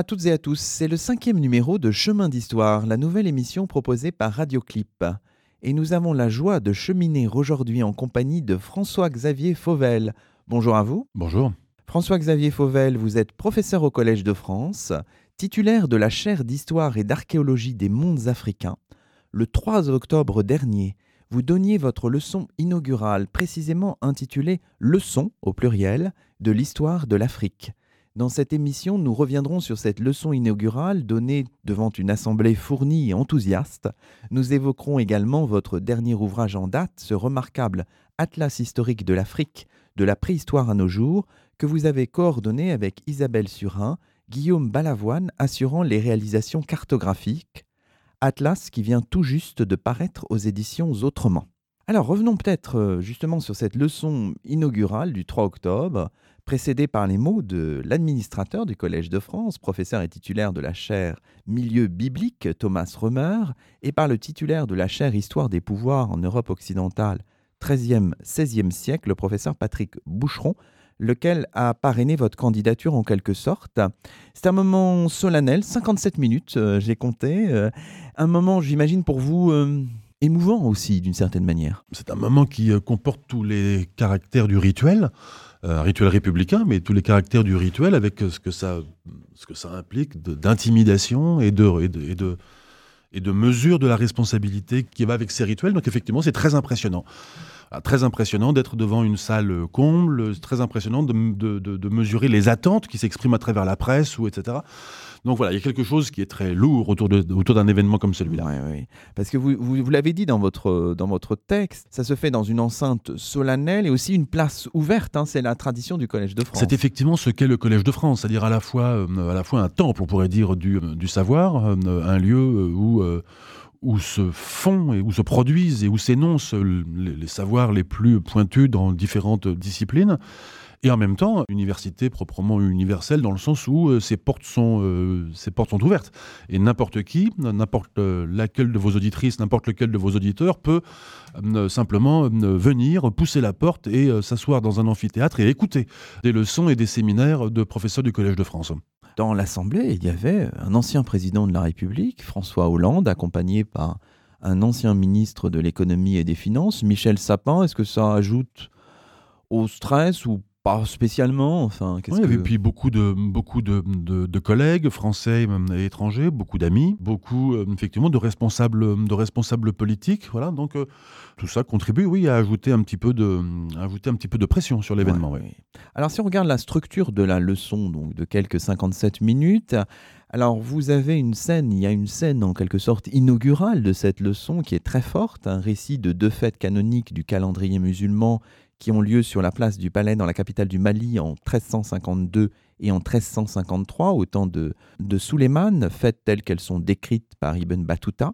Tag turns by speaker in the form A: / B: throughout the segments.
A: À toutes et à tous, c'est le cinquième numéro de Chemin d'Histoire, la nouvelle émission proposée par Radioclip. Et nous avons la joie de cheminer aujourd'hui en compagnie de François-Xavier Fauvel. Bonjour à vous.
B: Bonjour.
A: François-Xavier Fauvel, vous êtes professeur au Collège de France, titulaire de la chaire d'histoire et d'archéologie des mondes africains. Le 3 octobre dernier, vous donniez votre leçon inaugurale, précisément intitulée Leçon, au pluriel, de l'histoire de l'Afrique. Dans cette émission, nous reviendrons sur cette leçon inaugurale donnée devant une assemblée fournie et enthousiaste. Nous évoquerons également votre dernier ouvrage en date, ce remarquable Atlas historique de l'Afrique, de la préhistoire à nos jours, que vous avez coordonné avec Isabelle Surin, Guillaume Balavoine assurant les réalisations cartographiques. Atlas qui vient tout juste de paraître aux éditions Autrement. Alors revenons peut-être euh, justement sur cette leçon inaugurale du 3 octobre précédé par les mots de l'administrateur du Collège de France, professeur et titulaire de la chaire Milieu biblique Thomas Römer, et par le titulaire de la chaire Histoire des pouvoirs en Europe occidentale 13e, 16e siècle, le professeur Patrick Boucheron, lequel a parrainé votre candidature en quelque sorte. C'est un moment solennel, 57 minutes, euh, j'ai compté. Euh, un moment, j'imagine, pour vous euh, émouvant aussi, d'une certaine manière.
B: C'est un moment qui comporte tous les caractères du rituel. Euh, un rituel républicain, mais tous les caractères du rituel avec ce que ça, ce que ça implique d'intimidation et de, et, de, et, de, et de mesure de la responsabilité qui va avec ces rituels. Donc effectivement, c'est très impressionnant. Ah, très impressionnant d'être devant une salle comble, très impressionnant de, de, de mesurer les attentes qui s'expriment à travers la presse, ou etc. Donc voilà, il y a quelque chose qui est très lourd autour, autour d'un événement comme celui-là.
A: Oui, oui. Parce que vous, vous, l'avez dit dans votre, dans votre texte, ça se fait dans une enceinte solennelle et aussi une place ouverte. Hein, c'est la tradition du Collège de France.
B: C'est effectivement ce qu'est le Collège de France, c'est-à-dire à la fois, euh, à la fois un temple, on pourrait dire, du, euh, du savoir, euh, un lieu où où se font et où se produisent et où s'énoncent les, savoirs les plus pointus dans différentes disciplines, et en même temps, université proprement universelle dans le sens où euh, ces, portes sont, euh, portes sont ouvertes. Et n'importe qui, n'importe laquelle de vos auditrices, n'importe lequel de vos auditeurs peut euh, simplement venir, pousser la porte et s'asseoir dans un amphithéâtre et écouter des leçons et des séminaires de professeurs du Collège de France.
A: Dans l'Assemblée, il y avait un ancien président de la République, François Hollande, accompagné par un ancien ministre de l'économie et des finances, Michel Sapin. Est-ce que ça ajoute au stress ou pas spécialement. Enfin,
B: oui, que... Et puis beaucoup de beaucoup de, de, collègues français et étrangers, beaucoup d'amis, beaucoup euh, effectivement de responsables de responsables politiques. Voilà, donc euh, tout ça contribue, oui, à ajouter un petit peu de ajouter un petit peu de pression sur l'événement.
A: oui. Alors si on regarde la structure de la leçon, donc de quelques 57 minutes. Alors vous avez une scène, il y a une scène en quelque sorte inaugurale de cette leçon qui est très forte, un récit de deux fêtes canoniques du calendrier musulman qui ont lieu sur la place du Palais dans la capitale du Mali en 1352 et en 1353, au temps de, de Suleiman, faites telles qu'elles sont décrites par Ibn Battuta.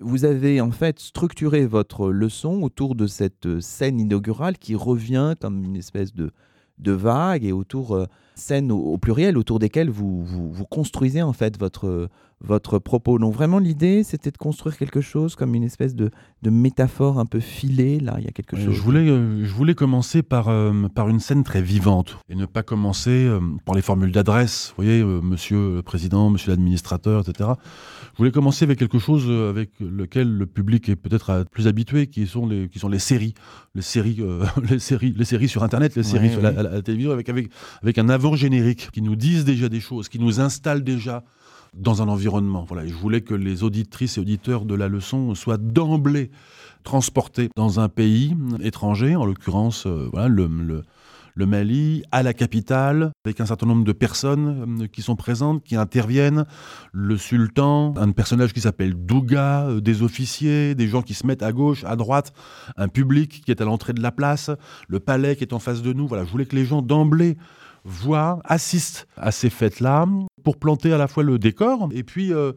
A: Vous avez en fait structuré votre leçon autour de cette scène inaugurale qui revient comme une espèce de, de vague et autour euh, scènes au, pluriel autour desquelles vous, vous, construisez en fait votre, votre propos. Donc vraiment l'idée c'était de construire quelque chose comme une espèce de, de, métaphore un peu filée. Là il y a quelque chose.
B: Je voulais, euh, je voulais commencer par, euh, par une scène très vivante et ne pas commencer par les formules d'adresse. Vous voyez, monsieur le président, monsieur l'administrateur, etc. Je voulais commencer avec quelque chose avec lequel le public est peut-être plus habitué, qui sont les, qui sont les séries, les séries, les séries, les séries sur Internet, les séries sur la, la, télévision, avec, avec, avec un avant génériques qui nous disent déjà des choses, qui nous installent déjà dans un environnement. Voilà, je voulais que les auditrices et auditeurs de la leçon soient d'emblée transportés dans un pays étranger, en l'occurrence euh, voilà, le, le Mali, à la capitale, avec un certain nombre de personnes euh, qui sont présentes, qui interviennent, le sultan, un personnage qui s'appelle Douga, euh, des officiers, des gens qui se mettent à gauche, à droite, un public qui est à l'entrée de la place, le palais qui est en face de nous. Voilà, je voulais que les gens d'emblée voient, assistent à ces fêtes-là, pour planter à la fois le décor et puis euh,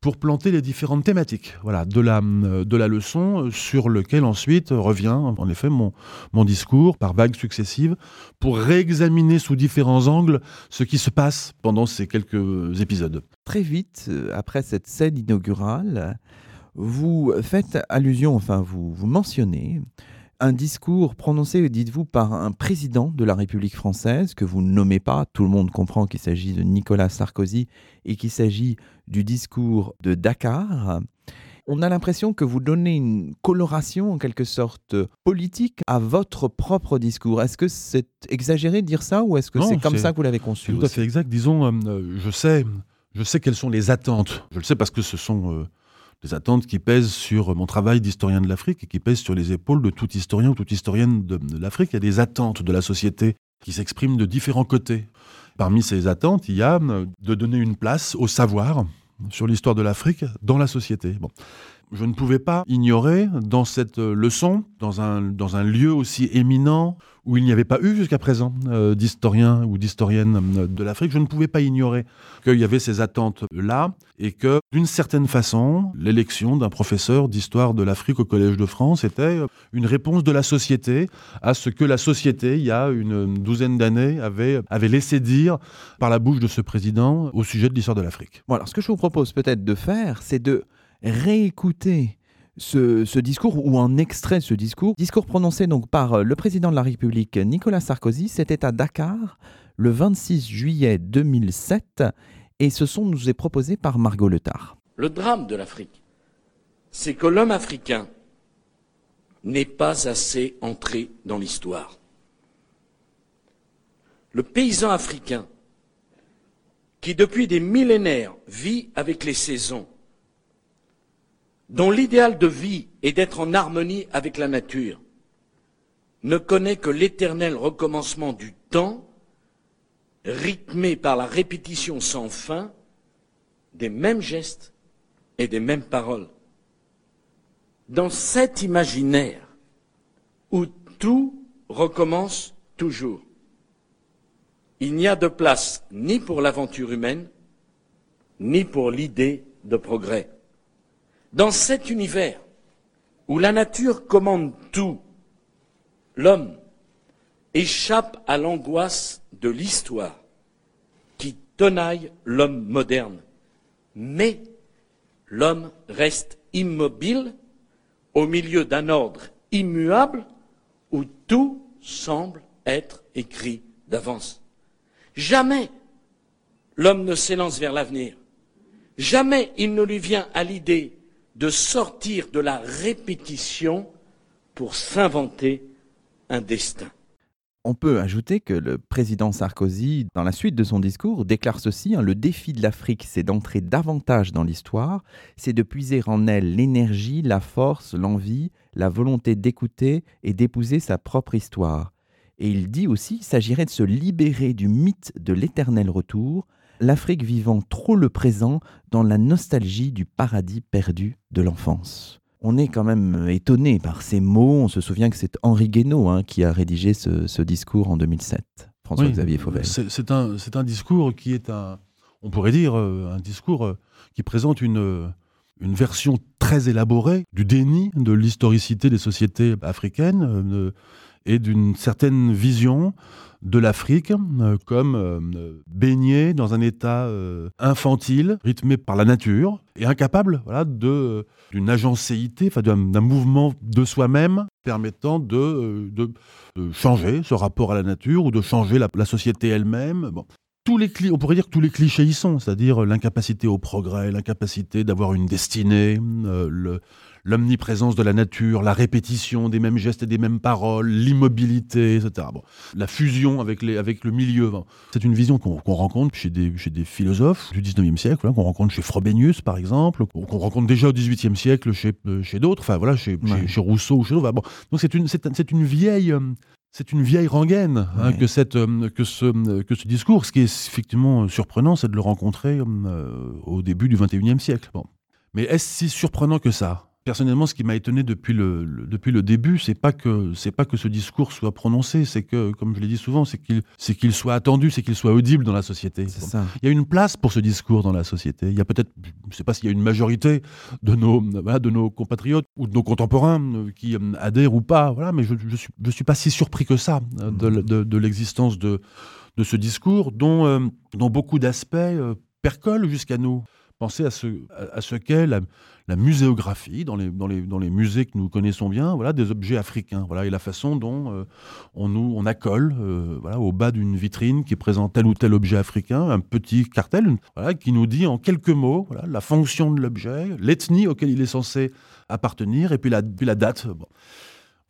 B: pour planter les différentes thématiques voilà, de, la, de la leçon sur lequel ensuite revient en effet mon, mon discours par vagues successives pour réexaminer sous différents angles ce qui se passe pendant ces quelques épisodes.
A: Très vite, euh, après cette scène inaugurale, vous faites allusion, enfin vous, vous mentionnez un discours prononcé, dites-vous, par un président de la République française que vous ne nommez pas. Tout le monde comprend qu'il s'agit de Nicolas Sarkozy et qu'il s'agit du discours de Dakar. On a l'impression que vous donnez une coloration en quelque sorte politique à votre propre discours. Est-ce que c'est exagéré de dire ça ou est-ce que c'est comme ça que vous l'avez conçu
B: C'est tout à fait exact. Disons, euh, je sais, je sais quelles sont les attentes. Je le sais parce que ce sont euh, des attentes qui pèsent sur mon travail d'historien de l'Afrique et qui pèsent sur les épaules de tout historien ou toute historienne de, l'Afrique. Il y a des attentes de la société qui s'expriment de différents côtés. Parmi ces attentes, il y a euh, de donner une place au savoir sur l'histoire de l'Afrique dans la société. Je ne pouvais pas ignorer dans cette euh, leçon, dans un, dans un lieu aussi éminent, où il n'y avait pas eu jusqu'à présent euh, d'historiens ou d'historiennes euh, de l'Afrique, je ne pouvais pas ignorer qu'il y avait ces attentes-là et que, d'une certaine façon, l'élection d'un professeur d'histoire de l'Afrique au Collège de France était une réponse de la société à ce que la société, il y a une douzaine d'années, avait, avait laissé dire par la bouche de ce président au sujet de l'histoire de l'Afrique.
A: Alors, ce que je vous propose peut-être de faire, c'est de réécouter ce, discours ou un extrait ce discours. Discours prononcé donc par euh, le président de la République Nicolas Sarkozy. C'était à Dakar le 26 juillet 2007 et ce son nous est proposé par Margot Letard.
C: Le drame de l'Afrique, c'est que l'homme africain n'est pas assez entré dans l'histoire. Le paysan africain, qui depuis des millénaires vit avec les saisons, dont l'idéal de vie est d'être en harmonie avec la nature, ne connaît que l'éternel recommencement du temps, rythmé par la répétition sans fin des mêmes gestes et des mêmes paroles. Dans cet imaginaire où tout recommence toujours, il n'y a de place ni pour l'aventure humaine, ni pour l'idée de progrès. Dans cet univers où la nature commande tout, l'homme échappe à l'angoisse de l'histoire qui tenaille l'homme moderne. Mais l'homme reste immobile au milieu d'un ordre immuable où tout semble être écrit d'avance. Jamais l'homme ne s'élance vers l'avenir. Jamais il ne lui vient à l'idée de sortir de la répétition pour s'inventer un destin.
A: On peut ajouter que le président Sarkozy, dans la suite de son discours, déclare ceci hein, Le défi de l'Afrique, c'est d'entrer davantage dans l'histoire, c'est de puiser en elle l'énergie, la force, l'envie, la volonté d'écouter et d'épouser sa propre histoire. Et il dit aussi s'agirait de se libérer du mythe de l'éternel retour, l'Afrique vivant trop le présent dans la nostalgie du paradis perdu de l'enfance. On est quand même étonné par ces mots. On se souvient que c'est Henri Guénaud hein, qui a rédigé ce, discours en 2007. François-Xavier Fauvel.
B: C'est un, un, discours qui est un, on pourrait dire, euh, un discours euh, qui présente une, une version très élaborée du déni de l'historicité des sociétés africaines euh, et d'une certaine vision de l'Afrique euh, comme euh, baignée dans un état euh, infantile, rythmé par la nature, et incapable voilà, de, d'une agencéité, enfin, d'un, mouvement de soi-même permettant de, de, changer ce rapport à la nature ou de changer la, société elle-même. Bon. Tous les on pourrait dire que tous les clichés y sont, c'est-à-dire l'incapacité au progrès, l'incapacité d'avoir une destinée, le, l'omniprésence de la nature, la répétition des mêmes gestes et des mêmes paroles, l'immobilité, etc. Bon, la fusion avec, les, avec le milieu. C'est une vision qu'on rencontre chez des, chez des philosophes du 19e siècle, hein, qu'on rencontre chez Frobenius, par exemple, qu'on rencontre déjà au 18e siècle chez, euh, chez d'autres, enfin voilà, chez, chez, Rousseau ou chez d'autres. Bon, donc c'est une, vieille... Euh, c'est une vieille rengaine hein, que, cette, euh, que, ce, que ce discours. Ce qui est effectivement surprenant, c'est de le rencontrer euh, au début du XXIe siècle. Bon. Mais est-ce si surprenant que ça? Personnellement, ce qui m'a étonné depuis le, depuis le début, c'est pas que c'est pas que ce discours soit prononcé, c'est que, comme je l'ai dit souvent, c'est qu'il c'est qu'il soit attendu, c'est qu'il soit audible dans la société. Il y a une place pour ce discours dans la société. Il y a peut-être, je sais pas s'il y a une majorité de nos de nos compatriotes ou de nos contemporains euh, qui euh, adhèrent ou pas. Voilà, mais je je suis, je suis pas si surpris que ça euh, de, mmh. de, de l'existence de de ce discours dont dont beaucoup d'aspects percolent jusqu'à nous. Pensez à ce, à ce qu'est la, muséographie dans les, dans, les, dans les musées que nous connaissons bien, voilà, des objets africains, voilà, et la façon dont euh, on, nous, on accole euh, voilà, au bas d'une vitrine qui présente tel ou tel objet africain, un petit cartel voilà, qui nous dit en quelques mots la fonction de l'objet, l'ethnie auquel il est censé appartenir, et puis la, puis la date.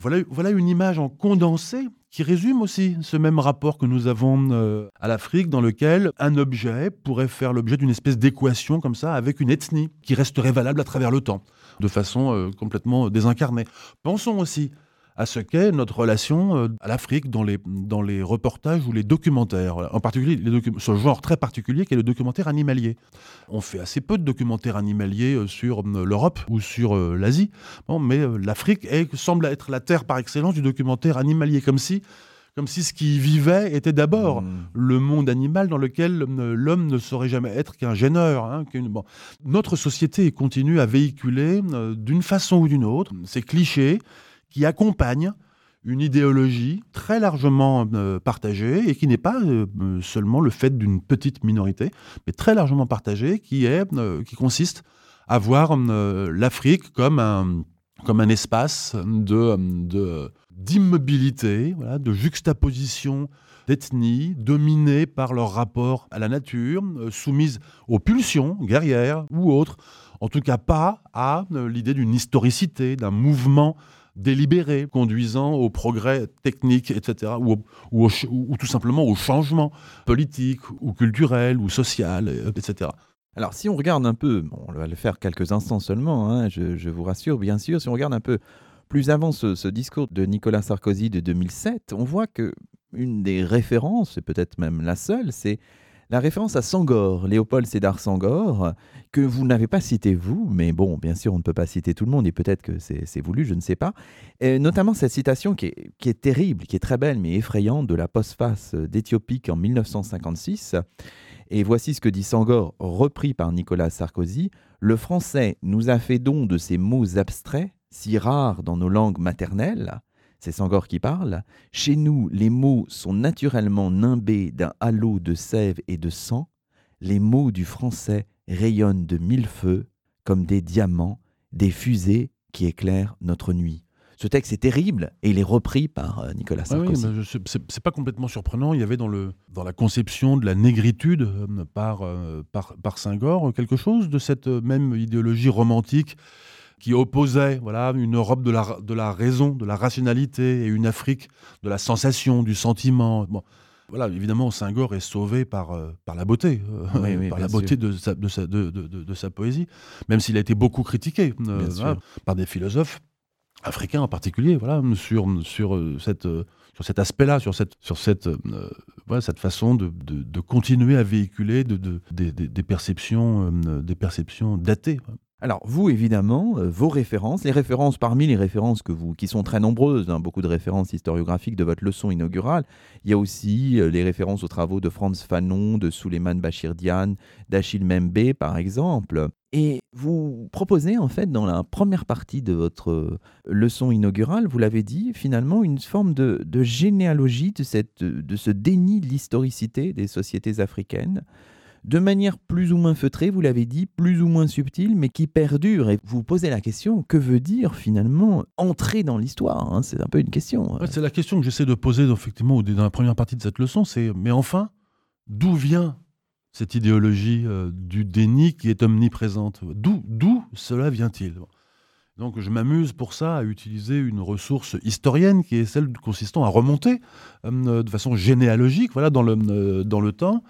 B: Voilà, voilà une image en condensé qui résume aussi ce même rapport que nous avons euh, à l'Afrique, dans lequel un objet pourrait faire l'objet d'une espèce d'équation comme ça avec une ethnie qui resterait valable à travers le temps, de façon euh, complètement désincarnée. Pensons aussi à ce qu'est notre relation euh, à l'Afrique dans les, dans les reportages ou les documentaires. En particulier, les ce genre très particulier qui est le documentaire animalier. On fait assez peu de documentaires animaliers euh, sur euh, l'Europe ou sur l'Asie, bon, mais l'Afrique semble être la terre par excellence du documentaire animalier, comme si comme si ce qui vivait était d'abord mmh. le monde animal dans lequel l'homme ne saurait jamais être qu'un gêneur. Hein, bon. Notre société continue à véhiculer d'une façon ou d'une autre ces clichés qui accompagne une idéologie très largement euh, partagée et qui n'est pas euh, seulement le fait d'une petite minorité, mais très largement partagée, qui, est, euh, qui consiste à voir l'Afrique comme un, comme un espace de, d'immobilité, de juxtaposition d'ethnie, dominée par leur rapport à la nature, soumise aux pulsions guerrières ou autres, en tout cas pas à l'idée d'une historicité, d'un mouvement délibéré, conduisant au progrès technique, etc., ou, ou, tout simplement au changement politique ou culturel ou social, etc.
A: Alors si on regarde un peu, on va le faire quelques instants seulement, hein, je, vous rassure bien sûr, si on regarde un peu plus avant ce, ce discours de Nicolas Sarkozy de 2007, on voit que une des références, et peut-être même la seule, c'est la référence à Sangor, Léopold Sédar Sangor, que vous n'avez pas cité vous, mais bon, bien sûr, on ne peut pas citer tout le monde et peut-être que c'est voulu, je ne sais pas. Et notamment cette citation qui est, qui est, terrible, qui est très belle mais effrayante de la postface d'Éthiopique en 1956. Et voici ce que dit Sangor, repris par Nicolas Sarkozy. Le français nous a fait don de ces mots abstraits, si rares dans nos langues maternelles, c'est Sangor qui parle. Chez nous, les mots sont naturellement nimbés d'un halo de sève et de sang. Les mots du français rayonnent de mille feux, comme des diamants, des fusées qui éclairent notre nuit. Ce texte est terrible et il est repris par euh, Nicolas Sarkozy.
B: oui, c'est pas complètement surprenant. Il y avait dans, le, dans la conception de la négritude euh, par, euh, par, par Senghor quelque chose de cette même idéologie romantique qui opposait voilà, une Europe de la, de la raison, de la rationalité, et une Afrique de la sensation, du sentiment. Bon, voilà, évidemment, Senghor est sauvé par, euh, par la beauté, euh, par la beauté de sa, de, sa, de, de sa, poésie, même s'il a été beaucoup critiqué euh, par des philosophes africains en particulier, voilà, sur, sur, cette, sur cet aspect-là, sur cette, sur cette, voilà, cette façon de, de, continuer à véhiculer de, des, des, perceptions, des perceptions datées.
A: Alors, vous, évidemment, euh, vos références, les références parmi les références que vous, qui sont très nombreuses, hein, beaucoup de références historiographiques de votre leçon inaugurale, il y a aussi euh, les références aux travaux de Franz Fanon, de Suleiman Bachir Diane, d'Achille Membe, par exemple. Et vous proposez, en fait, dans la première partie de votre euh, leçon inaugurale, vous l'avez dit, finalement, une forme de, généalogie de, cette, de ce déni de l'historicité des sociétés africaines de manière plus ou moins feutrée, vous l'avez dit, plus ou moins subtile, mais qui perdure. Et vous posez la question, que veut dire finalement entrer dans l'histoire hein? C'est un peu une question.
B: c'est la question que j'essaie de poser effectivement dans la première partie de cette leçon, c'est mais enfin, d'où vient cette idéologie euh, du déni qui est omniprésente? D'où, d'où cela vient-il? Donc je m'amuse pour ça à utiliser une ressource historienne qui est celle consistant à remonter euh, de façon généalogique voilà, dans, le, euh, dans le temps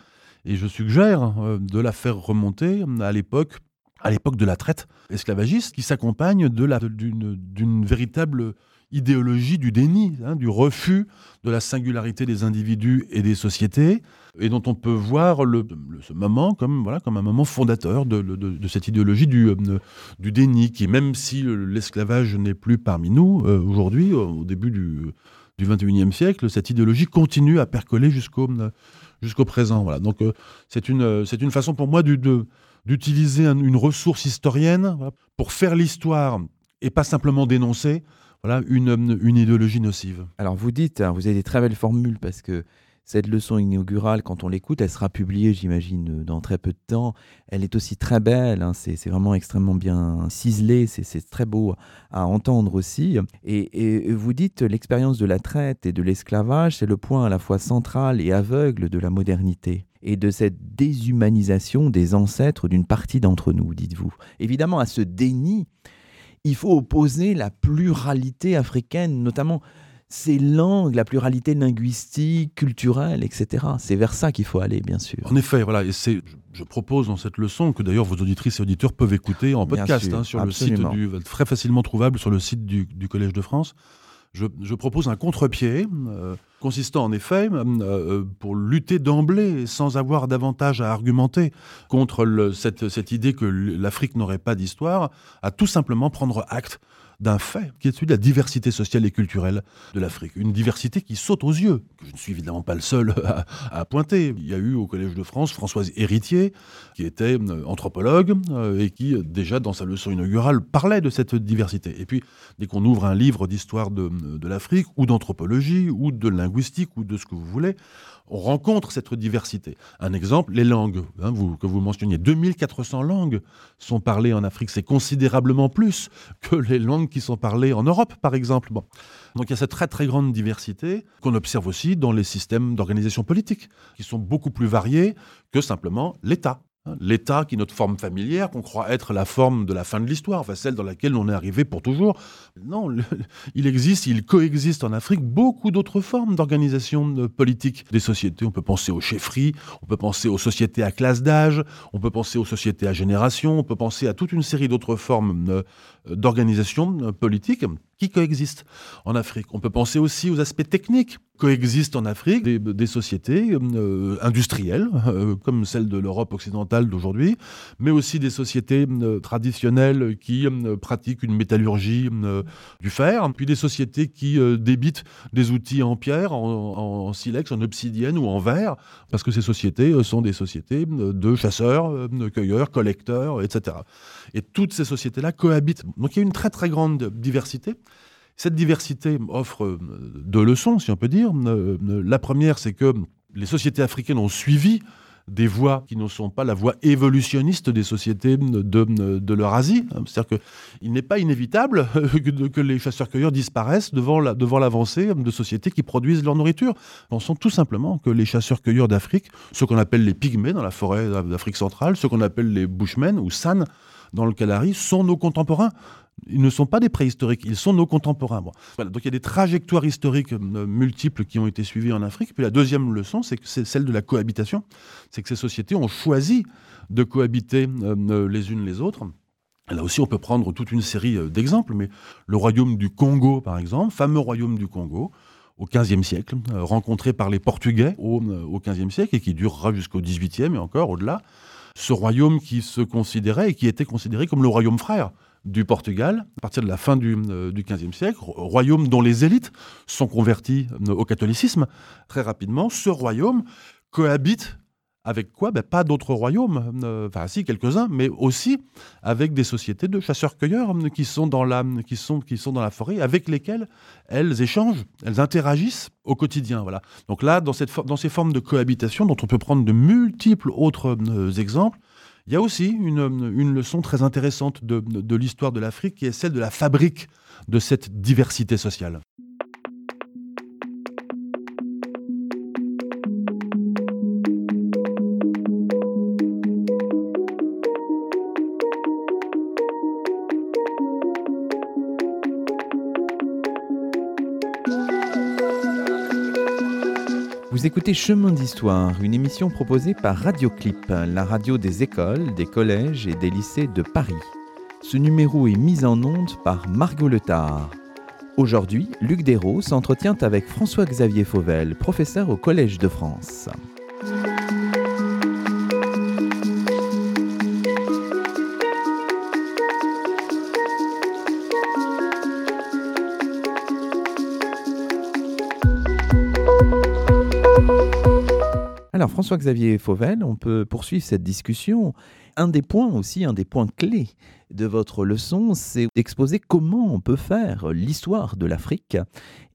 B: et je suggère euh, de la faire remonter à l'époque à l'époque de la traite esclavagiste, qui s'accompagne d'une véritable idéologie du déni, hein, du refus de la singularité des individus et des sociétés, et dont on peut voir le, ce moment comme, voilà, comme un moment fondateur de, de, cette idéologie du, euh, du déni, qui même si l'esclavage n'est plus parmi nous euh, aujourd'hui, au début du, du 21e siècle, cette idéologie continue à percoler jusqu'au jusqu'au présent. Voilà. Donc c'est une, c'est une façon pour moi d'utiliser une ressource historienne pour faire l'histoire et pas simplement dénoncer voilà, une, une idéologie nocive.
A: Alors vous dites, hein, vous avez des très belles formules parce que cette leçon inaugurale, quand on l'écoute, elle sera publiée, j'imagine, dans très peu de temps. Elle est aussi très belle, hein, c'est vraiment extrêmement bien ciselé, c'est très beau à entendre aussi. Et, et vous dites, l'expérience de la traite et de l'esclavage, c'est le point à la fois central et aveugle de la modernité et de cette déshumanisation des ancêtres d'une partie d'entre nous, dites-vous. Évidemment, à ce déni, il faut opposer la pluralité africaine, notamment ses langues, la pluralité linguistique, culturelle, etc. C'est vers ça qu'il faut aller, bien sûr.
B: En effet, voilà. Et c'est, je propose dans cette leçon que d'ailleurs vos auditrices et auditeurs peuvent écouter en podcast hein, sur le site du, très facilement trouvable sur le site du, Collège de France. Je, propose un contre-pied euh, consistant en effet, euh, euh, pour lutter d'emblée, sans avoir davantage à argumenter contre cette, cette idée que l'Afrique n'aurait pas d'histoire, à tout simplement prendre acte d'un fait, qui est celui de la diversité sociale et culturelle de l'Afrique. Une diversité qui saute aux yeux, que je ne suis évidemment pas le seul à, pointer. Il y a eu au Collège de France Françoise Héritier, qui était euh, anthropologue euh, et qui, euh, déjà dans sa leçon inaugurale, parlait de cette diversité. Et puis, dès qu'on ouvre un livre d'histoire de, de l'Afrique, ou d'anthropologie, ou de linguistique, ou de ce que vous voulez, on rencontre cette diversité. Un exemple, les langues hein, vous, que vous mentionniez. 2400 langues sont parlées en Afrique. C'est considérablement plus que les langues qui sont parlées en Europe, par exemple. Donc il y a cette très très grande diversité qu'on observe aussi dans les systèmes d'organisation politique, qui sont beaucoup plus variés que simplement l'État. Hein, L'État, qui est notre forme familière, qu'on croit être la forme de la fin de l'histoire, enfin celle dans laquelle on est arrivé pour toujours. Non, il existe, il coexiste en Afrique beaucoup d'autres formes d'organisation euh, politique des sociétés. On peut penser aux chefferies, on peut penser aux sociétés à classe d'âge, on peut penser aux sociétés à génération, on peut penser à toute une série d'autres formes euh, d'organisation euh, politique qui coexistent en Afrique. On peut penser aussi aux aspects techniques coexistent en Afrique des, sociétés euh, industrielles, euh, comme celle de l'Europe occidentale d'aujourd'hui, mais aussi des sociétés euh, traditionnelles qui pratiquent une métallurgie du fer, puis des sociétés qui débitent des outils en pierre, en, silex, en obsidienne ou en verre, parce que ces sociétés sont des sociétés de chasseurs, de cueilleurs, collecteurs, etc. Et toutes ces sociétés-là cohabitent. Donc il y a une très très grande diversité. Cette diversité offre euh, deux leçons, si on peut dire. Euh, euh, la première, c'est que les sociétés africaines ont suivi des voies qui ne sont pas la voie évolutionniste des sociétés de, de l'Eurasie. C'est-à-dire qu'il n'est pas inévitable que, les chasseurs-cueilleurs disparaissent devant, l'avancée de sociétés qui produisent leur nourriture. Pensons tout simplement que les chasseurs-cueilleurs d'Afrique, ceux qu'on appelle les pygmées dans la forêt d'Afrique centrale, ceux qu'on appelle les bushmen ou san dans le Kalahari, sont nos contemporains. Ils ne sont pas des préhistoriques, ils sont nos contemporains. Voilà, donc il y a des trajectoires historiques euh, multiples qui ont été suivies en Afrique. Puis la deuxième leçon, c'est celle de la cohabitation. C'est que ces sociétés ont choisi de cohabiter euh, euh, les unes les autres. Là aussi, on peut prendre toute une série d'exemples, mais le royaume du Congo, par exemple, fameux royaume du Congo, au XVe siècle, rencontré par les Portugais au, au XVe siècle et qui durera jusqu'au XVIIIe et encore au-delà. Ce royaume qui se considérait et qui était considéré comme le royaume frère du Portugal, à partir de la fin du, euh, XVe siècle, royaume dont les élites sont converties euh, au catholicisme très rapidement. Ce royaume cohabite avec quoi? Ben, Pas d'autres royaumes, euh, enfin si, quelques-uns, mais aussi avec des sociétés de chasseurs-cueilleurs qui, sont dans la, qui, sont, dans la forêt, avec lesquelles elles échangent, elles interagissent au quotidien. Voilà. Donc là, dans, ces formes de cohabitation, dont on peut prendre de multiples autres exemples, il y a aussi une, leçon très intéressante de, de l'histoire de l'Afrique qui est celle de la fabrique de cette diversité sociale.
A: Vous écoutez Chemin d'Histoire, une émission proposée par Radioclip, la radio des écoles, des collèges et des lycées de Paris. Ce numéro est mis en onde par Margot Letard. Aujourd'hui, Luc Dérault s'entretient avec François-Xavier Fauvel, professeur au Collège de France. François-Xavier Fauvel, on peut poursuivre cette discussion. Un des points aussi, un des points clés de votre leçon, c'est d'exposer comment on peut faire l'histoire de l'Afrique.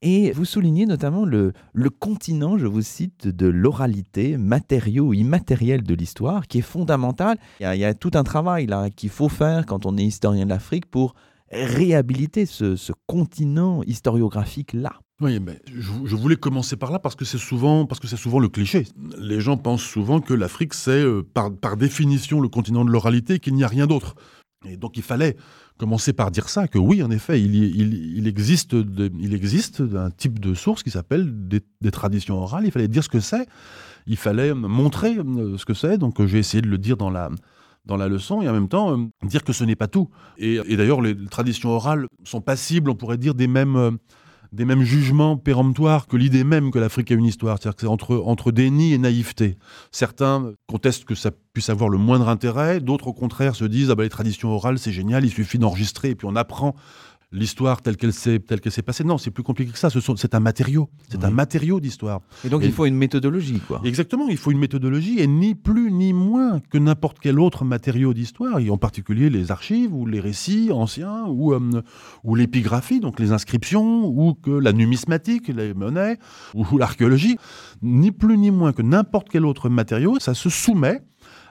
A: Et vous soulignez notamment le, continent, je vous cite, de l'oralité, matériaux immatériel de l'histoire, qui est fondamental. Il y, a, il y a tout un travail là qu'il faut faire quand on est historien de l'Afrique pour réhabiliter ce, continent historiographique là.
B: Oui, mais je, voulais commencer par là parce que c'est souvent, souvent le cliché. Les gens pensent souvent que l'Afrique c'est euh, par, définition le continent de l'oralité, qu'il n'y a rien d'autre. Et donc il fallait commencer par dire ça, que oui, en effet, il, existe, il existe un type de source qui s'appelle des, traditions orales. Il fallait dire ce que c'est, il fallait montrer euh, ce que c'est. Donc j'ai essayé de le dire dans la, dans la leçon et en même temps euh, dire que ce n'est pas tout. Et, et d'ailleurs, les traditions orales sont passibles, on pourrait dire, des mêmes... des mêmes jugements péremptoires que l'idée même que l'Afrique a une histoire. C'est-à-dire que c'est entre, entre déni et naïveté. Certains contestent que ça puisse avoir le moindre intérêt, d'autres au contraire se disent ah ben, les traditions orales c'est génial, il suffit d'enregistrer et puis on apprend l'histoire telle qu'elle s'est telle qu'elle s'est passée. Non, c'est plus compliqué que ça. Ce sont, c'est un matériau. C'est oui. un matériau d'histoire.
A: Et donc et, il faut une méthodologie, quoi.
B: Exactement. Il faut une méthodologie et ni plus ni moins que n'importe quel autre matériau d'histoire, et en particulier les archives ou les récits anciens ou euh, ou l'épigraphie, donc les inscriptions ou que la numismatique, les monnaies ou l'archéologie, ni plus ni moins que n'importe quel autre matériau, ça se soumet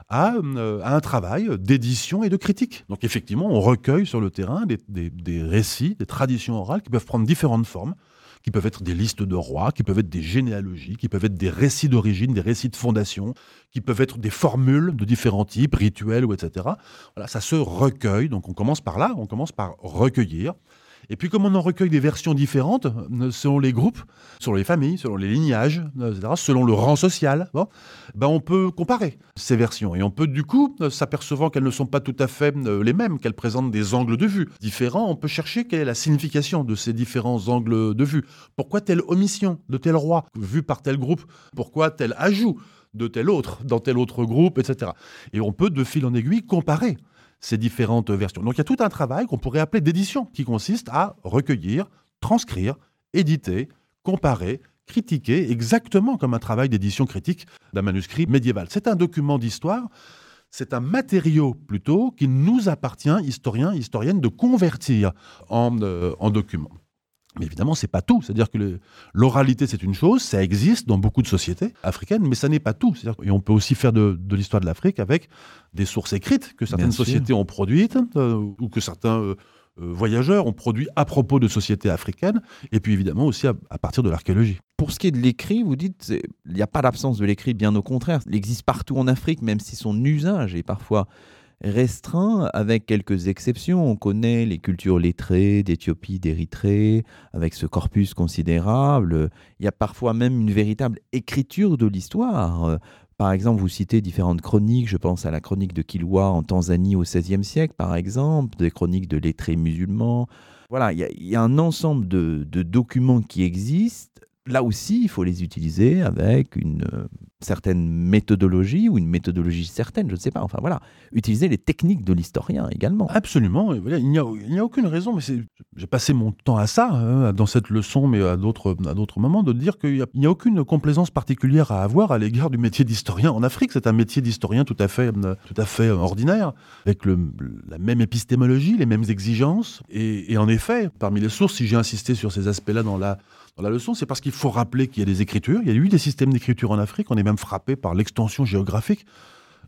B: à, euh, à un travail d'édition et de critique. Donc effectivement, on recueille sur le terrain des récits, des traditions orales qui peuvent prendre différentes formes qui peuvent être des listes de rois, qui peuvent être des généalogies, qui peuvent être des récits d'origine, des récits de fondation, qui peuvent être des formules de différents types, rituels ou etc. Voilà, ça se recueille. Donc on commence par là, on commence par recueillir. Et puis comme on en recueille des versions différentes, euh, selon les groupes, selon les familles, selon les lignages, euh, etc., selon le rang social, bon, ben on peut comparer ces versions. Et on peut du coup, euh, s'apercevant qu'elles ne sont pas tout à fait les mêmes, qu'elles présentent des angles de vue différents, on peut chercher quelle est la signification de ces différents angles de vue. Pourquoi telle omission de tel roi vu par tel groupe? Pourquoi tel ajout de tel autre dans tel autre groupe, etc. Et on peut de fil en aiguille comparer ces différentes versions. Donc il y a tout un travail qu'on pourrait appeler d'édition, qui consiste à recueillir, transcrire, éditer, comparer, critiquer, exactement comme un travail d'édition critique d'un manuscrit médiéval. C'est un document d'histoire, c'est un matériau plutôt qui nous appartient, historiens, historiennes, de convertir en, euh, en document. Mais évidemment, c'est pas tout. C'est-à-dire que l'oralité, c'est une chose, ça existe dans beaucoup de sociétés africaines, mais ça n'est pas tout. Et on peut aussi faire de, de l'histoire de l'Afrique avec des sources écrites que certaines sociétés ont produites euh, ou que certains euh, euh, voyageurs ont produit à propos de sociétés africaines, et puis évidemment aussi à, à partir de l'archéologie.
A: Pour ce qui est de l'écrit, vous dites il n'y a pas d'absence de l'écrit, bien au contraire. Il existe partout en Afrique, même si son usage est parfois restreint, avec quelques exceptions. On connaît les cultures lettrées d'Éthiopie, d'Érythrée, avec ce corpus considérable. Il y a parfois même une véritable écriture de l'histoire. Par exemple, vous citez différentes chroniques, je pense à la chronique de Kilwa en Tanzanie au XVIe siècle, par exemple, des chroniques de lettrés musulmans. Voilà, il y, a, un ensemble de, de documents qui existent là aussi, il faut les utiliser avec une euh, certaine méthodologie ou une méthodologie certaine, je ne sais pas. Enfin voilà, utiliser les techniques de l'historien également.
B: Absolument. Il n'y a, aucune raison, mais j'ai passé mon temps à ça, hein, dans cette leçon, mais à d'autres moments, de dire qu'il n'y a, aucune complaisance particulière à avoir à l'égard du métier d'historien en Afrique. C'est un métier d'historien tout à fait, tout à fait ordinaire, avec la même épistémologie, les mêmes exigences. Et en effet, parmi les sources, si j'ai insisté sur ces aspects-là dans la la leçon, c'est parce qu'il faut rappeler qu'il y a des écritures, il y a eu des systèmes d'écriture en Afrique, on est même frappé par l'extension géographique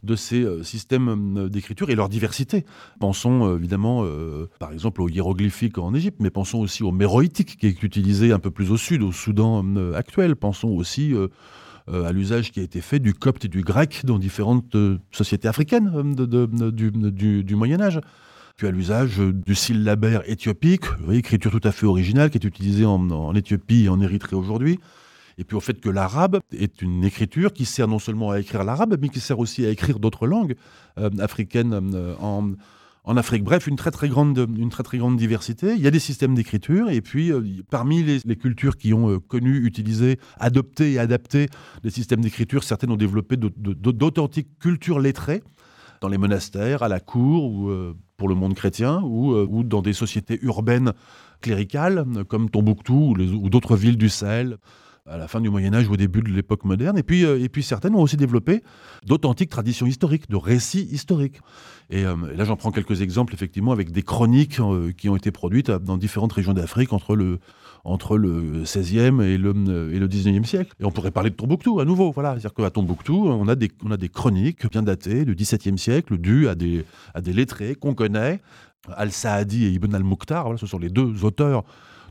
B: de ces euh, systèmes euh, d'écriture et leur diversité. Pensons euh, évidemment, par exemple, aux hiéroglyphiques en Égypte, mais pensons aussi au méroïtique qui est utilisé un peu plus au sud, au Soudan actuel. Pensons aussi à l'usage qui a été fait du copte et du grec dans différentes sociétés africaines du Moyen Âge puis à l'usage du syllabaire éthiopique, écriture tout à fait originale qui est utilisée en, Éthiopie et en Érythrée aujourd'hui. Et puis au fait que l'arabe est une écriture qui sert non seulement à écrire l'arabe, mais qui sert aussi à écrire d'autres langues euh, africaines euh, en, Afrique. Bref, une très très grande, diversité. Il y a des systèmes d'écriture et puis euh, parmi les, cultures qui ont connu, utilisé, adopté et adapté des systèmes d'écriture, certaines ont développé d'authentiques cultures lettrées dans les monastères, à la cour ou pour le monde chrétien ou, ou, dans des sociétés urbaines cléricales comme Tombouctou ou d'autres villes du Sahel à la fin du Moyen Âge ou au début de l'époque moderne. Et puis, euh, et puis certaines ont aussi développé d'authentiques traditions historiques, de récits historiques. Et, euh, là, j'en prends quelques exemples, effectivement, avec des chroniques euh, qui ont été produites dans différentes régions d'Afrique entre le, entre le 16e et le, et le 19e siècle. Et on pourrait parler de Tombouctou à nouveau. Voilà. C'est-à-dire qu'à Tombouctou, on a, des, on a des chroniques bien datées du 17e siècle, dues à des, à des lettrés qu'on connaît. Al-Saadi et Ibn al-Mukhtar, voilà, ce sont les deux auteurs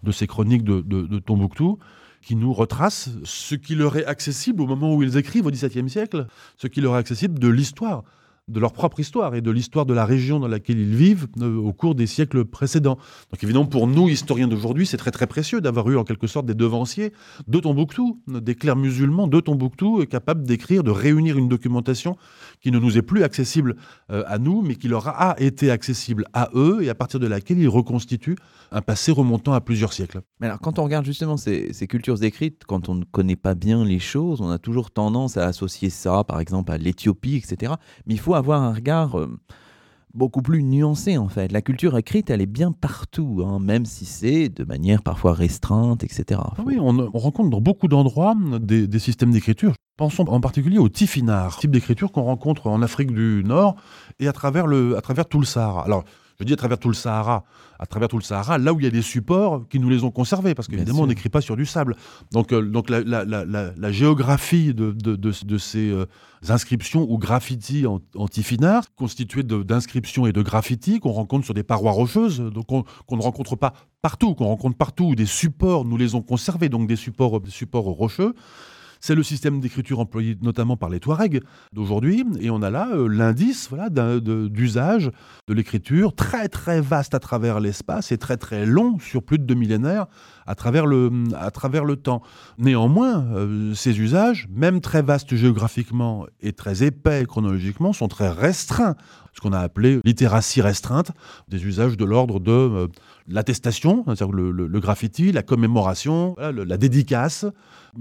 B: de ces chroniques de, de, de Tombouctou qui nous retrace ce qui leur est accessible au moment où ils écrivent au XVIIe siècle, ce qui leur est accessible de l'histoire de leur propre histoire et de l'histoire de la région dans laquelle ils vivent euh, au cours des siècles précédents. Donc évidemment, pour nous, historiens d'aujourd'hui, c'est très très précieux d'avoir eu en quelque sorte des devanciers de Tombouctou, des clercs musulmans de Tombouctou, euh, capables d'écrire, de réunir une documentation qui ne nous est plus accessible euh, à nous, mais qui leur a été accessible à eux et à partir de laquelle ils reconstituent un passé remontant à plusieurs siècles.
A: Mais alors, quand on regarde justement ces, ces cultures écrites, quand on ne connaît pas bien les choses, on a toujours tendance à associer ça, par exemple, à l'Éthiopie, etc. Mais il faut avoir un regard euh, beaucoup plus nuancé en fait. La culture écrite, elle est bien partout, hein, même si c'est de manière parfois restreinte, etc.
B: Ah oui, on, rencontre dans beaucoup d'endroits des, systèmes d'écriture. Pensons en particulier au tifinar, type d'écriture qu'on rencontre en Afrique du Nord et à travers, le, à travers tout le Sahara. Alors, je dis à travers tout le Sahara, à travers tout le Sahara, là où il y a des supports qui nous les ont conservés, parce qu'évidemment, on n'écrit pas sur du sable. Donc, euh, donc la, géographie de, de, ces euh, inscriptions ou graffitis antifinards, constituées d'inscriptions et de graffitis qu'on rencontre sur des parois rocheuses, donc qu'on ne rencontre pas partout, qu'on rencontre partout, où des supports nous les ont conservés, donc des supports, des supports rocheux. C'est le système d'écriture employé notamment par les Touaregs d'aujourd'hui. Et on a là euh, l'indice voilà, d'usage de, l'écriture très très vaste à travers l'espace et très très long sur plus de deux millénaires à travers le, à travers le temps. Néanmoins, euh, ces usages, même très vastes géographiquement et très épais chronologiquement, sont très restreints ce qu'on a appelé littératie restreinte, des usages de l'ordre de euh, l'attestation, c'est-à-dire le, graffiti, la commémoration, la dédicace,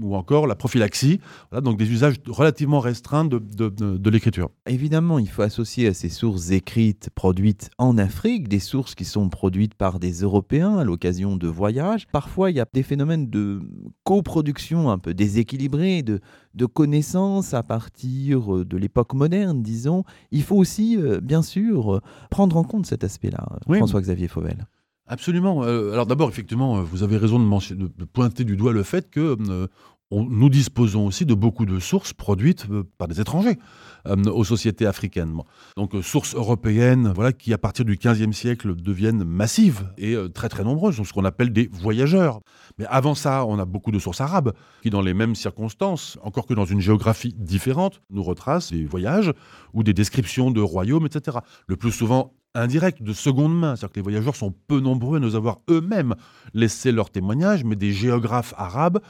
B: ou encore la prophylaxie. donc des usages relativement restreints de, de, l'écriture.
A: Évidemment, il faut associer à ces sources écrites produites en Afrique des sources qui sont produites par des Européens à l'occasion de voyages. Parfois, il y a des phénomènes de coproduction un peu déséquilibrés, de, de connaissances à partir de l'époque moderne, disons. Il faut aussi, euh, bien sûr, prendre en compte cet aspect-là, François-Xavier Fauvel.
B: Absolument. Euh, alors d'abord, effectivement, euh, vous avez raison de, de, pointer du doigt le fait que euh, nous disposons aussi de beaucoup de sources produites par des étrangers aux sociétés africaines. Donc sources européennes, voilà, qui à partir du XVe siècle deviennent massives et très très nombreuses, ce qu'on appelle des voyageurs. Mais avant ça, on a beaucoup de sources arabes qui, dans les mêmes circonstances, encore que dans une géographie différente, nous retracent des voyages ou des descriptions de royaumes, etc. Le plus souvent indirect, de seconde main. C'est-à-dire que les voyageurs sont peu nombreux à nous avoir eux-mêmes laissé leur témoignage, mais des géographes arabes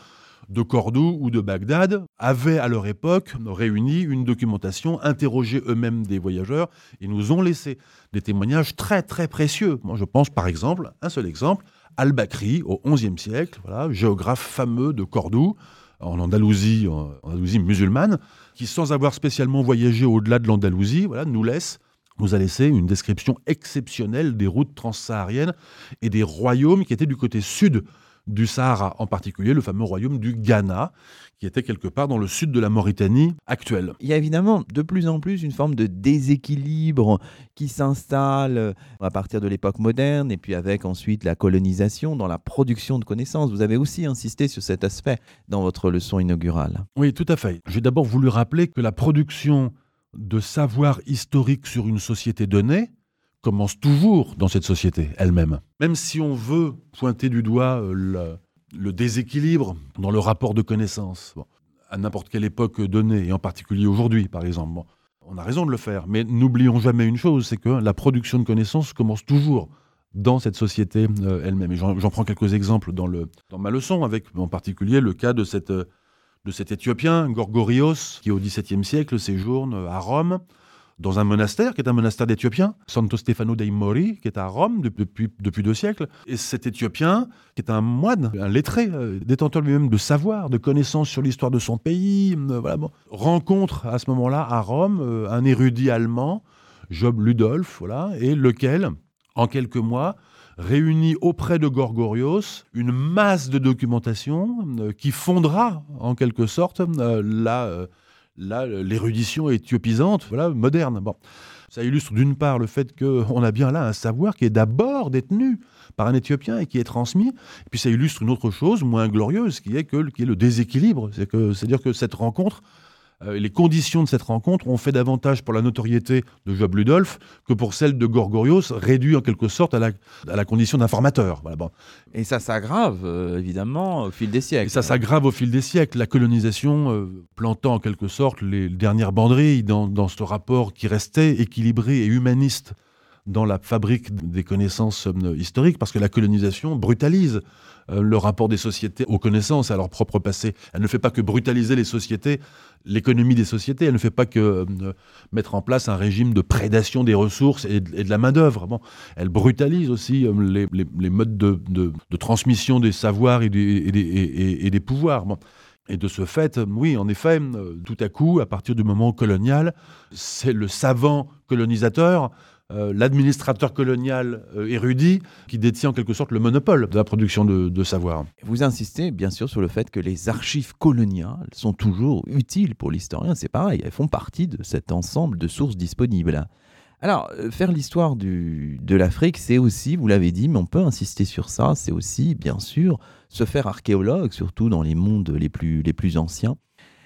B: de Cordoue ou de Bagdad avaient à leur époque réuni une documentation, interrogé eux-mêmes des voyageurs et nous ont laissé des témoignages très très précieux. Moi je pense par exemple, un seul exemple, Al-Bakri au XIe siècle, voilà, géographe fameux de Cordoue, en Andalousie, en Andalousie musulmane, qui sans avoir spécialement voyagé au-delà de l'Andalousie, nous nous a laissé une description exceptionnelle des routes transsahariennes et des royaumes qui étaient du côté sud du Sahara, en particulier le fameux royaume du Ghana, qui était quelque part dans le sud de la Mauritanie actuelle.
A: Il y a évidemment de plus en plus une forme de déséquilibre qui s'installe euh, à partir de l'époque moderne et puis avec ensuite la colonisation dans la production de connaissances. Vous avez aussi insisté sur cet aspect dans votre leçon inaugurale.
B: Oui, tout à fait. J'ai d'abord voulu rappeler que la production de savoir historique sur une société donnée commence toujours dans cette société elle-même. Même si on veut pointer du doigt euh, le, déséquilibre dans le rapport de connaissances, à n'importe quelle époque donnée, et en particulier aujourd'hui par exemple, on a raison de le faire, mais n'oublions jamais une chose, c'est que la production de connaissances commence toujours dans cette société euh, elle-même. Et j'en prends quelques exemples dans, le, dans ma leçon, avec en particulier le cas de. Euh, de cet Éthiopien, Gorgorios, qui au XVIIe siècle séjourne à Rome dans un monastère, qui est un monastère d'Éthiopiens, Santo Stefano dei Mori, qui est à Rome depuis, depuis deux siècles. Et cet Éthiopien, qui est un moine, un lettré, euh, détenteur lui-même de savoir, de connaissances sur l'histoire de son pays, euh, voilà, rencontre à ce moment-là à Rome euh, un érudit allemand, Job Ludolf, voilà, et lequel, en quelques mois, réunit auprès de Gorgorios une masse de documentation qui fondera en quelque sorte la là, l'érudition éthiopisante, voilà, moderne. Bon. Ça illustre d'une part le fait qu'on a bien là un savoir qui est d'abord détenu par un Éthiopien et qui est transmis. Puis ça illustre une autre chose moins glorieuse, qui est, que, qui est le déséquilibre. C'est-à-dire que cette rencontre euh, les conditions de cette rencontre ont fait davantage pour la notoriété de Job Ludolf que pour celle de Gorgorios, réduit en quelque sorte à la, à la condition d'informateur. Voilà, bon.
A: Et ça s'aggrave, euh, évidemment, au fil des siècles. Et
B: ça s'aggrave au fil des siècles. La colonisation euh, plantant en quelque sorte les dernières banderilles dans, dans ce rapport qui restait équilibré et humaniste dans la fabrique des connaissances historiques, parce que la colonisation brutalise le rapport des sociétés aux connaissances, à leur propre passé. Elle ne fait pas que brutaliser les sociétés, l'économie des sociétés. Elle ne fait pas que euh, mettre en place un régime de prédation des ressources et de, la main-d'œuvre. Bon, elle brutalise aussi euh, les, modes de, transmission des savoirs et des, et des pouvoirs. Bon. Et de ce fait, oui, en effet, euh, tout à coup, à partir du moment colonial, c'est le savant colonisateur euh, l'administrateur colonial euh, érudit qui détient en quelque sorte le monopole de la production de, savoir.
A: Vous insistez bien sûr sur le fait que les archives coloniales sont toujours utiles pour l'historien, c'est pareil, elles font partie de cet ensemble de sources disponibles. Alors, euh, faire l'histoire de l'Afrique, c'est aussi, vous l'avez dit, mais on peut insister sur ça, c'est aussi, bien sûr, se faire archéologue, surtout dans les mondes les plus, les plus anciens.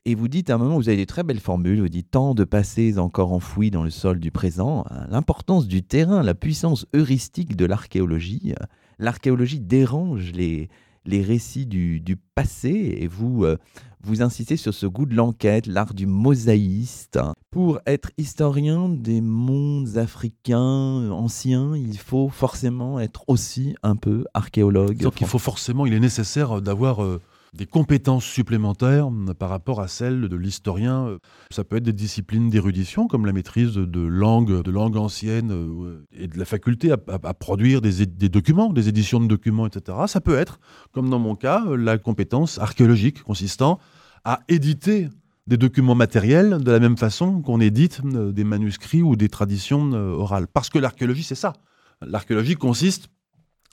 A: Et vous dites à un moment, vous avez des très belles formules, vous dites tant de passés encore enfouis dans le sol du présent, hein, l'importance du terrain, la puissance heuristique de l'archéologie. L'archéologie dérange les, les récits du, passé et vous, euh, vous insistez sur ce goût de l'enquête, l'art du mosaïste. Pour être historien des mondes africains anciens, il faut forcément être aussi un peu archéologue.
B: Donc il faut forcément, il est nécessaire d'avoir... Euh, des compétences supplémentaires par rapport à celles de l'historien. Ça peut être des disciplines d'érudition, comme la maîtrise de langues de anciennes euh, et de la faculté à, produire des, documents, des éditions de documents, etc. Ça peut être, comme dans mon cas, la compétence archéologique consistant à éditer des documents matériels de la même façon qu'on édite euh, des manuscrits ou des traditions euh, orales. Parce que l'archéologie, c'est ça. L'archéologie consiste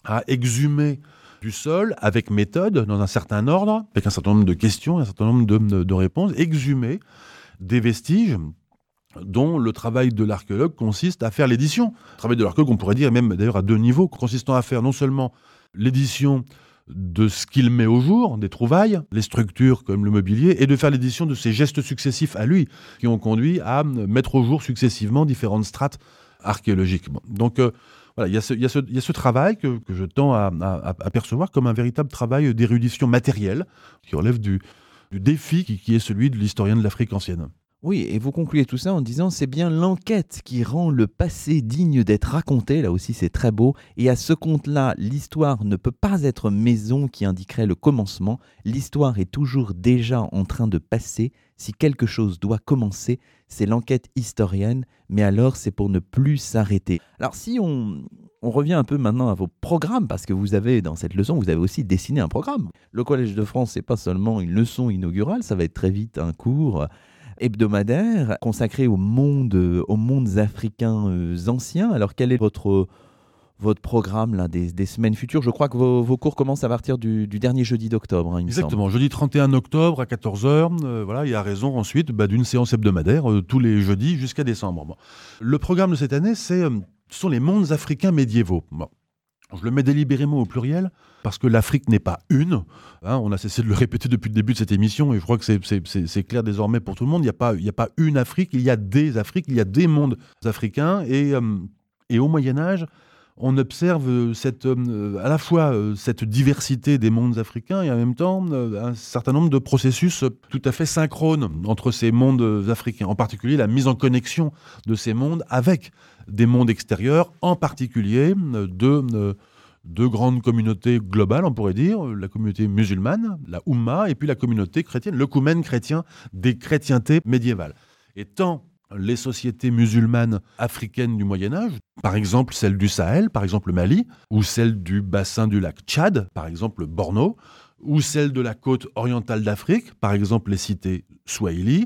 B: à exhumer du sol avec méthode, dans un certain ordre, avec un certain nombre de questions, un certain nombre de, réponses, exhumer des vestiges dont le travail de l'archéologue consiste à faire l'édition. Le travail de l'archéologue, on pourrait dire même d'ailleurs à deux niveaux, consistant à faire non seulement l'édition de ce qu'il met au jour, des trouvailles, les structures comme le mobilier, et de faire l'édition de ses gestes successifs à lui, qui ont conduit à mettre au jour successivement différentes strates archéologiques. Donc euh, il y, a ce, travail que, je tends à, percevoir comme un véritable travail d'érudition matérielle qui relève du, défi qui, est celui de l'historien de l'Afrique ancienne.
A: Oui, et vous concluez tout ça en disant c'est bien l'enquête qui rend le passé digne d'être raconté, là aussi c'est très beau, et à ce compte-là, l'histoire ne peut pas être maison qui indiquerait le commencement, l'histoire est toujours déjà en train de passer, si quelque chose doit commencer, c'est l'enquête historienne, mais alors c'est pour ne plus s'arrêter. Alors si on, revient un peu maintenant à vos programmes, parce que vous avez, dans cette leçon, vous avez aussi dessiné un programme. Le Collège de France, c'est pas seulement une leçon inaugurale, ça va être très vite un cours hebdomadaire consacré monde, aux mondes africains euh, anciens. Alors quel est votre votre programme là, des, semaines futures? Je crois que vos, cours commencent à partir du, dernier jeudi d'octobre. Hein,
B: Exactement, jeudi 31 octobre à 14h. Euh, voilà, il y a raison ensuite bah, d'une séance hebdomadaire euh, tous les jeudis jusqu'à décembre. Le programme de cette année, c'est, ce sont les mondes africains médiévaux. Je le mets délibérément au pluriel parce que l'Afrique n'est pas une. Hein, on a cessé de le répéter depuis le début de cette émission et je crois que c'est clair désormais pour tout le monde. Il n'y a, pas, une Afrique, il y a des Afriques, il y a des mondes africains. Et, euh, au Moyen Âge, on observe cette, euh, à la fois euh, cette diversité des mondes africains et en même temps un certain nombre de processus tout à fait synchrones entre ces mondes africains, en particulier la mise en connexion de ces mondes avec des mondes extérieurs, en particulier de deux grandes communautés globales, on pourrait dire, la communauté musulmane, la Oumma, et puis la communauté chrétienne, le Koumen chrétien des chrétientés médiévales. Et tant les sociétés musulmanes africaines du Moyen Âge, par exemple celle du Sahel, par exemple le Mali, ou celle du bassin du lac Tchad, par exemple Borno, ou celle de la côte orientale d'Afrique, par exemple les cités Swahili,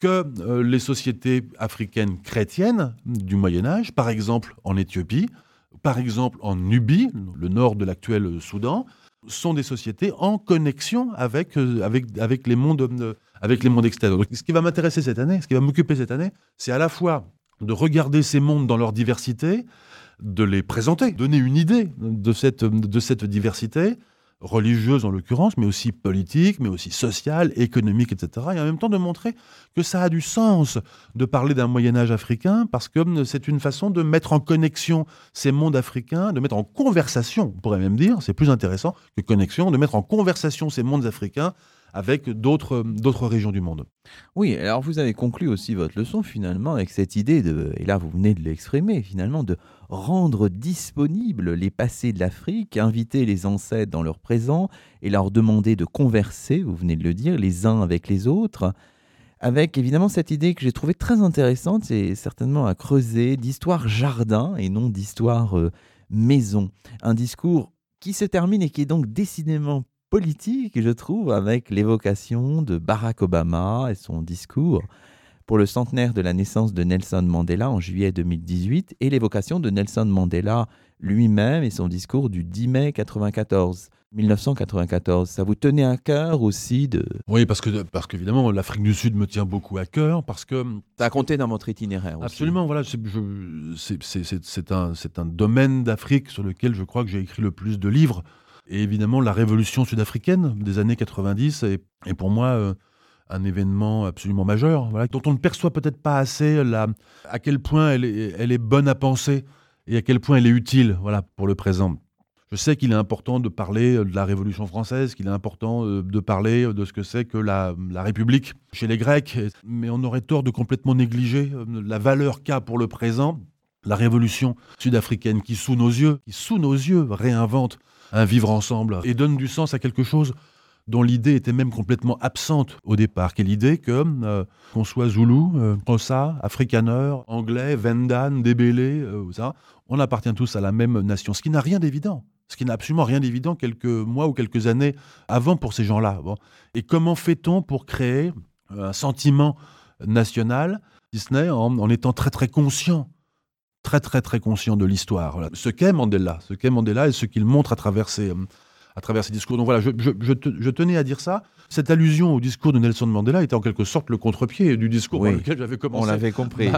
B: que euh, les sociétés africaines chrétiennes du Moyen Âge, par exemple en Éthiopie, par exemple en Nubie, le nord de l'actuel Soudan, sont des sociétés en connexion avec, euh, avec, les, mondes, euh, avec les mondes extérieurs. ce qui va m'intéresser cette année, ce qui va m'occuper cette année, c'est à la fois de regarder ces mondes dans leur diversité, de les présenter, donner une idée de cette, de cette diversité, religieuse en l'occurrence, mais aussi politique, mais aussi sociale, économique, etc. Et en même temps de montrer que ça a du sens de parler d'un Moyen Âge africain, parce que c'est une façon de mettre en connexion ces mondes africains, de mettre en conversation, on pourrait même dire, c'est plus intéressant que connexion, de mettre en conversation ces mondes africains avec d'autres régions du monde.
A: Oui, alors vous avez conclu aussi votre leçon finalement avec cette idée de, et là vous venez de l'exprimer finalement, de rendre disponibles les passés de l'Afrique, inviter les ancêtres dans leur présent et leur demander de converser, vous venez de le dire, les uns avec les autres, avec évidemment cette idée que j'ai trouvée très intéressante, c'est certainement à creuser, d'histoire jardin et non d'histoire euh, maison. Un discours qui se termine et qui est donc décidément politique, je trouve, avec l'évocation de Barack Obama et son discours pour le centenaire de la naissance de Nelson Mandela en juillet 2018 et l'évocation de Nelson Mandela lui-même et son discours du 10 mai 94. 1994. Ça vous tenait à cœur aussi de...
B: Oui, parce que parce qu'évidemment, l'Afrique du Sud me tient beaucoup à cœur, parce que...
A: Ça a compté dans votre itinéraire aussi.
B: Absolument, voilà. C'est un, un domaine d'Afrique sur lequel je crois que j'ai écrit le plus de livres. Et évidemment, la révolution sud-africaine des années 90 est, est pour moi euh, un événement absolument majeur, dont on ne perçoit peut-être pas assez à quel point elle est, bonne à penser et à quel point elle est utile voilà, pour le présent. Je sais qu'il est important de parler de la Révolution française, qu'il est important euh, de parler de ce que c'est que la, la, République chez les Grecs, mais on aurait tort de complètement négliger euh, la valeur qu'a pour le présent la Révolution sud-africaine qui, sous nos yeux, qui sous nos yeux réinvente un vivre ensemble et donne du sens à quelque chose dont l'idée était même complètement absente au départ, qui est l'idée que euh, qu'on soit Zoulou, euh, Xhosa, Afrikaner, Anglais, Vendan, Débélé, euh, ça, on appartient tous à la même nation, ce qui n'a rien d'évident. Ce qui n'a absolument rien d'évident quelques mois ou quelques années avant pour ces gens-là. Bon. Et comment fait-on pour créer un sentiment national, si ce n'est en étant très très conscient très très très conscient de l'histoire. Ce qu'est Mandela, ce qu'est Mandela et ce qu'il montre à travers ses, à travers ses discours. Donc voilà, je, je, tenais à dire ça. Cette allusion au discours de Nelson Mandela était en quelque sorte le contre-pied du discours dans lequel j'avais commencé.
A: On l'avait compris.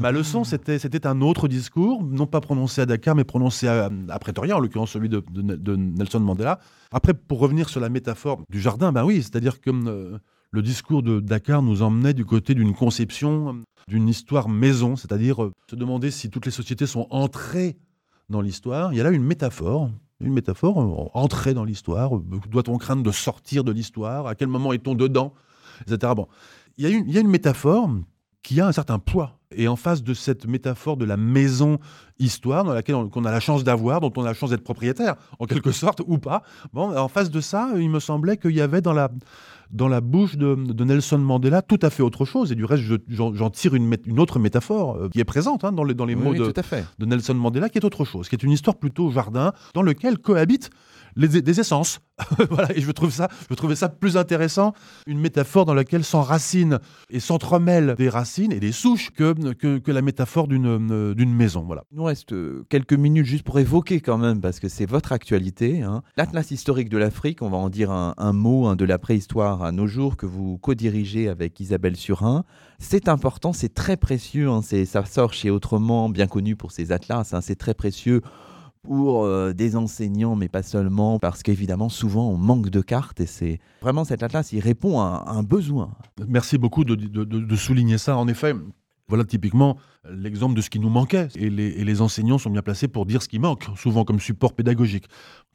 B: Ma, leçon, c'était, c'était un autre discours, non pas prononcé à Dakar, mais prononcé à, Pretoria, en l'occurrence celui de, de, Nelson Mandela. Après, pour revenir sur la métaphore du jardin, ben oui, c'est-à-dire que euh, le discours de Dakar nous emmenait du côté d'une conception d'une histoire maison, c'est-à-dire euh, se demander si toutes les sociétés sont entrées dans l'histoire. Il y a là une métaphore, une métaphore, euh, entrer dans l'histoire. Euh, doit-on craindre de sortir de l'histoire? À quel moment est-on dedans? Etc. Bon. Il y, a une, il y a une métaphore qui a un certain poids. Et en face de cette métaphore de la maison histoire, dans laquelle on, a la chance d'avoir, dont on a la chance d'être propriétaire, en quelque sorte, ou pas, bon, en face de ça, il me semblait qu'il y avait dans la, dans la bouche de, Nelson Mandela tout à fait autre chose. Et du reste, j'en tire une, une, autre métaphore euh, qui est présente hein, dans, les, dans les mots de, de, Nelson Mandela, qui est autre chose, qui est une histoire plutôt jardin, dans lequel cohabitent des essences. voilà, et je trouve ça, je trouvais ça plus intéressant, une métaphore dans laquelle s'enracinent et s'entremêlent des racines et des souches que, que, la métaphore d'une d'une maison. Voilà.
A: Il nous reste euh, quelques minutes juste pour évoquer quand même, parce que c'est votre actualité, hein. l'Atlas historique de l'Afrique, on va en dire un, mot de la préhistoire à nos jours que vous co-dirigez avec Isabelle Surin. C'est important, c'est très précieux, hein. ça sort chez Autrement, bien connu pour ses atlas, hein. c'est très précieux pour euh, des enseignants, mais pas seulement, parce qu'évidemment, souvent, on manque de cartes et c'est vraiment cet atlas, il répond à, un besoin.
B: Merci beaucoup de, souligner ça. En effet, voilà typiquement l'exemple de ce qui nous manquait. Et les, enseignants sont bien placés pour dire ce qui manque, souvent comme support pédagogique.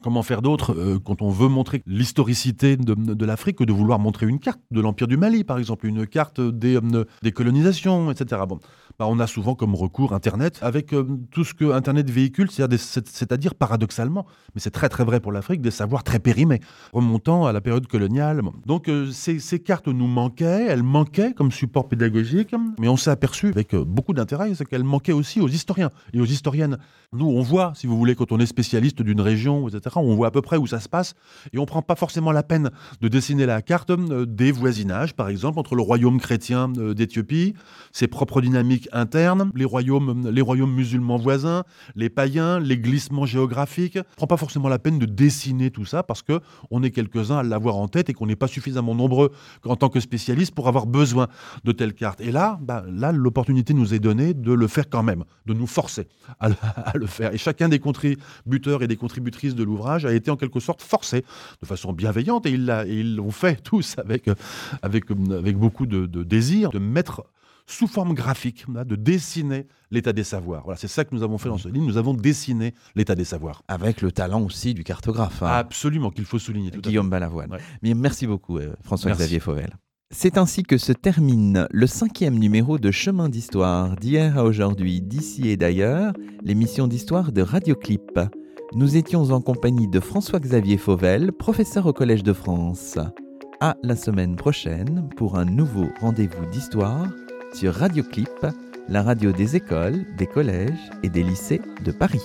B: Comment faire d'autre euh, quand on veut montrer l'historicité de, l'Afrique que de vouloir montrer une carte de l'Empire du Mali, par exemple, une carte des, euh, colonisations, etc. Bon, bah, on a souvent comme recours Internet avec euh, tout ce que Internet véhicule, c'est-à-dire paradoxalement, mais c'est très très vrai pour l'Afrique, des savoirs très périmés, remontant à la période coloniale. Donc ces, ces, cartes nous manquaient, elles manquaient comme support pédagogique, mais on s'est aperçu avec beaucoup d'intérêt, qu'elles manquaient aussi aux historiens et aux historiennes. Nous, on voit, si vous voulez, quand on est spécialiste d'une région, etc., on voit à peu près où ça se passe et on prend pas forcément la peine de dessiner la carte euh, des voisinages, par exemple, entre le royaume chrétien euh, d'Éthiopie, ses propres dynamiques internes, les royaumes, les royaumes musulmans voisins, les païens, les glissements géographiques. On prend pas forcément la peine de dessiner tout ça parce que on est quelques-uns à l'avoir en tête et qu'on n'est pas suffisamment nombreux en tant que spécialistes pour avoir besoin de telles cartes. Et là, bah, là, l'opportunité nous est donnée de le faire quand même, de nous forcer à, à le faire. Et chacun des contributeurs et des contributrices de l'ouvrage a été en quelque sorte forcé de façon bienveillante et ils l'ont fait tous avec, avec, avec beaucoup de, désir de mettre sous forme graphique, de dessiner l'état des savoirs. Voilà, c'est ça que nous avons fait dans ce livre. Nous avons dessiné l'état des savoirs.
A: Avec le talent aussi du cartographe. Hein.
B: Absolument, qu'il faut souligner.
A: Guillaume Balavoine. Merci beaucoup, euh, François-Xavier Fauvel. C'est ainsi que se termine le cinquième numéro de Chemin d'Histoire d'hier à aujourd'hui, d'ici et d'ailleurs, l'émission d'histoire de Radioclip. Nous étions en compagnie de François-Xavier Fauvel, professeur au Collège de France. À la semaine prochaine pour un nouveau rendez-vous d'histoire sur Radioclip, la radio des écoles, des collèges et des lycées de Paris.